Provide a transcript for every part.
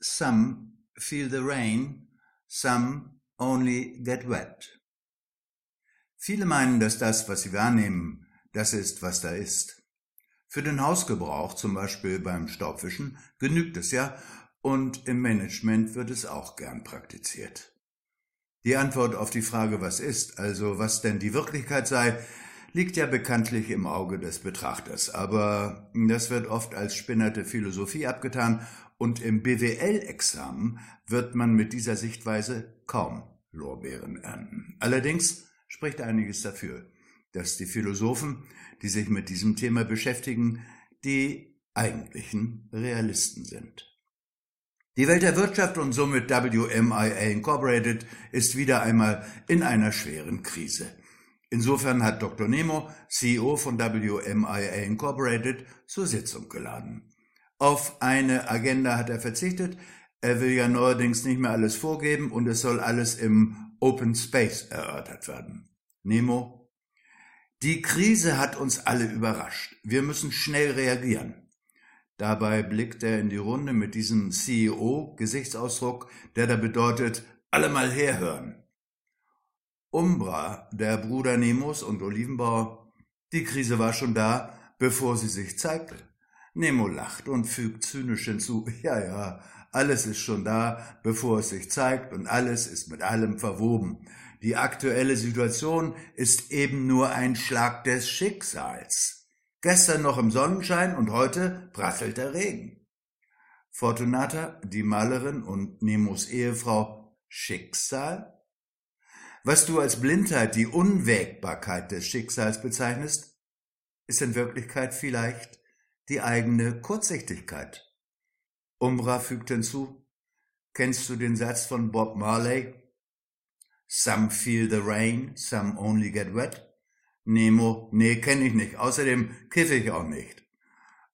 Some feel the rain, some only get wet. Viele meinen, dass das, was sie wahrnehmen, das ist, was da ist. Für den Hausgebrauch, zum Beispiel beim Staubwischen, genügt es ja, und im Management wird es auch gern praktiziert. Die Antwort auf die Frage, was ist, also was denn die Wirklichkeit sei, liegt ja bekanntlich im Auge des Betrachters, aber das wird oft als spinnerte Philosophie abgetan und im BWL-Examen wird man mit dieser Sichtweise kaum Lorbeeren ernten. Allerdings spricht einiges dafür, dass die Philosophen, die sich mit diesem Thema beschäftigen, die eigentlichen Realisten sind. Die Welt der Wirtschaft und somit WMIA Incorporated ist wieder einmal in einer schweren Krise. Insofern hat Dr. Nemo, CEO von WMIA Incorporated, zur Sitzung geladen. Auf eine Agenda hat er verzichtet. Er will ja neuerdings nicht mehr alles vorgeben und es soll alles im Open Space erörtert werden. Nemo, die Krise hat uns alle überrascht. Wir müssen schnell reagieren. Dabei blickt er in die Runde mit diesem CEO-Gesichtsausdruck, der da bedeutet, alle mal herhören. Umbra, der Bruder Nemos und Olivenbauer, die Krise war schon da, bevor sie sich zeigte. Nemo lacht und fügt zynisch hinzu, ja, ja, alles ist schon da, bevor es sich zeigt, und alles ist mit allem verwoben. Die aktuelle Situation ist eben nur ein Schlag des Schicksals. Gestern noch im Sonnenschein und heute prasselt der Regen. Fortunata, die Malerin und Nemos Ehefrau, Schicksal? Was du als Blindheit, die Unwägbarkeit des Schicksals bezeichnest, ist in Wirklichkeit vielleicht die eigene Kurzsichtigkeit. Umbra fügt hinzu, kennst du den Satz von Bob Marley? Some feel the rain, some only get wet. Nemo, nee, kenne ich nicht. Außerdem kiffe ich auch nicht.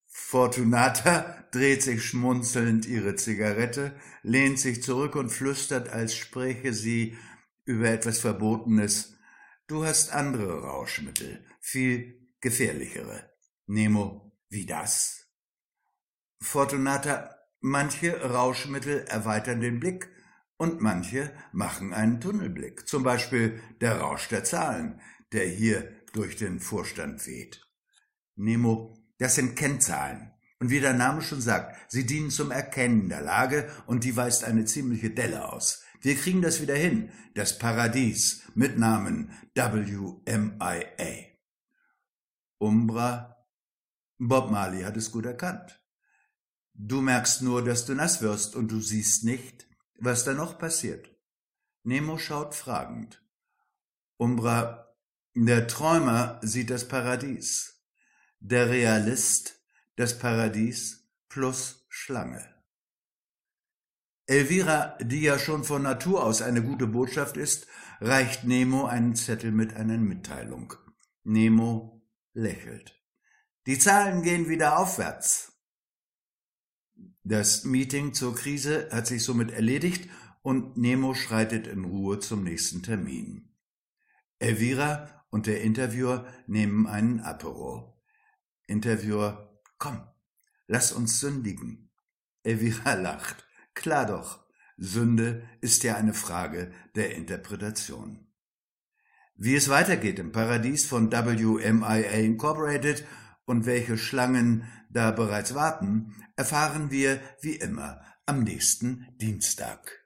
Fortunata dreht sich schmunzelnd ihre Zigarette, lehnt sich zurück und flüstert, als spräche sie über etwas Verbotenes. Du hast andere Rauschmittel, viel gefährlichere. Nemo, wie das? Fortunata, manche Rauschmittel erweitern den Blick und manche machen einen Tunnelblick. Zum Beispiel der Rausch der Zahlen, der hier durch den Vorstand weht. Nemo, das sind Kennzahlen. Und wie der Name schon sagt, sie dienen zum Erkennen der Lage und die weist eine ziemliche Delle aus. Wir kriegen das wieder hin, das Paradies mit Namen WMIA. Umbra Bob Marley hat es gut erkannt. Du merkst nur, dass du nass wirst und du siehst nicht, was da noch passiert. Nemo schaut fragend. Umbra, der Träumer sieht das Paradies. Der Realist das Paradies plus Schlange. Elvira, die ja schon von Natur aus eine gute Botschaft ist, reicht Nemo einen Zettel mit einer Mitteilung. Nemo lächelt. Die Zahlen gehen wieder aufwärts. Das Meeting zur Krise hat sich somit erledigt und Nemo schreitet in Ruhe zum nächsten Termin. Elvira und der Interviewer nehmen einen Apero. Interviewer, komm, lass uns sündigen. Elvira lacht. Klar doch, Sünde ist ja eine Frage der Interpretation. Wie es weitergeht im Paradies von WMIA Incorporated und welche Schlangen da bereits warten, erfahren wir wie immer am nächsten Dienstag.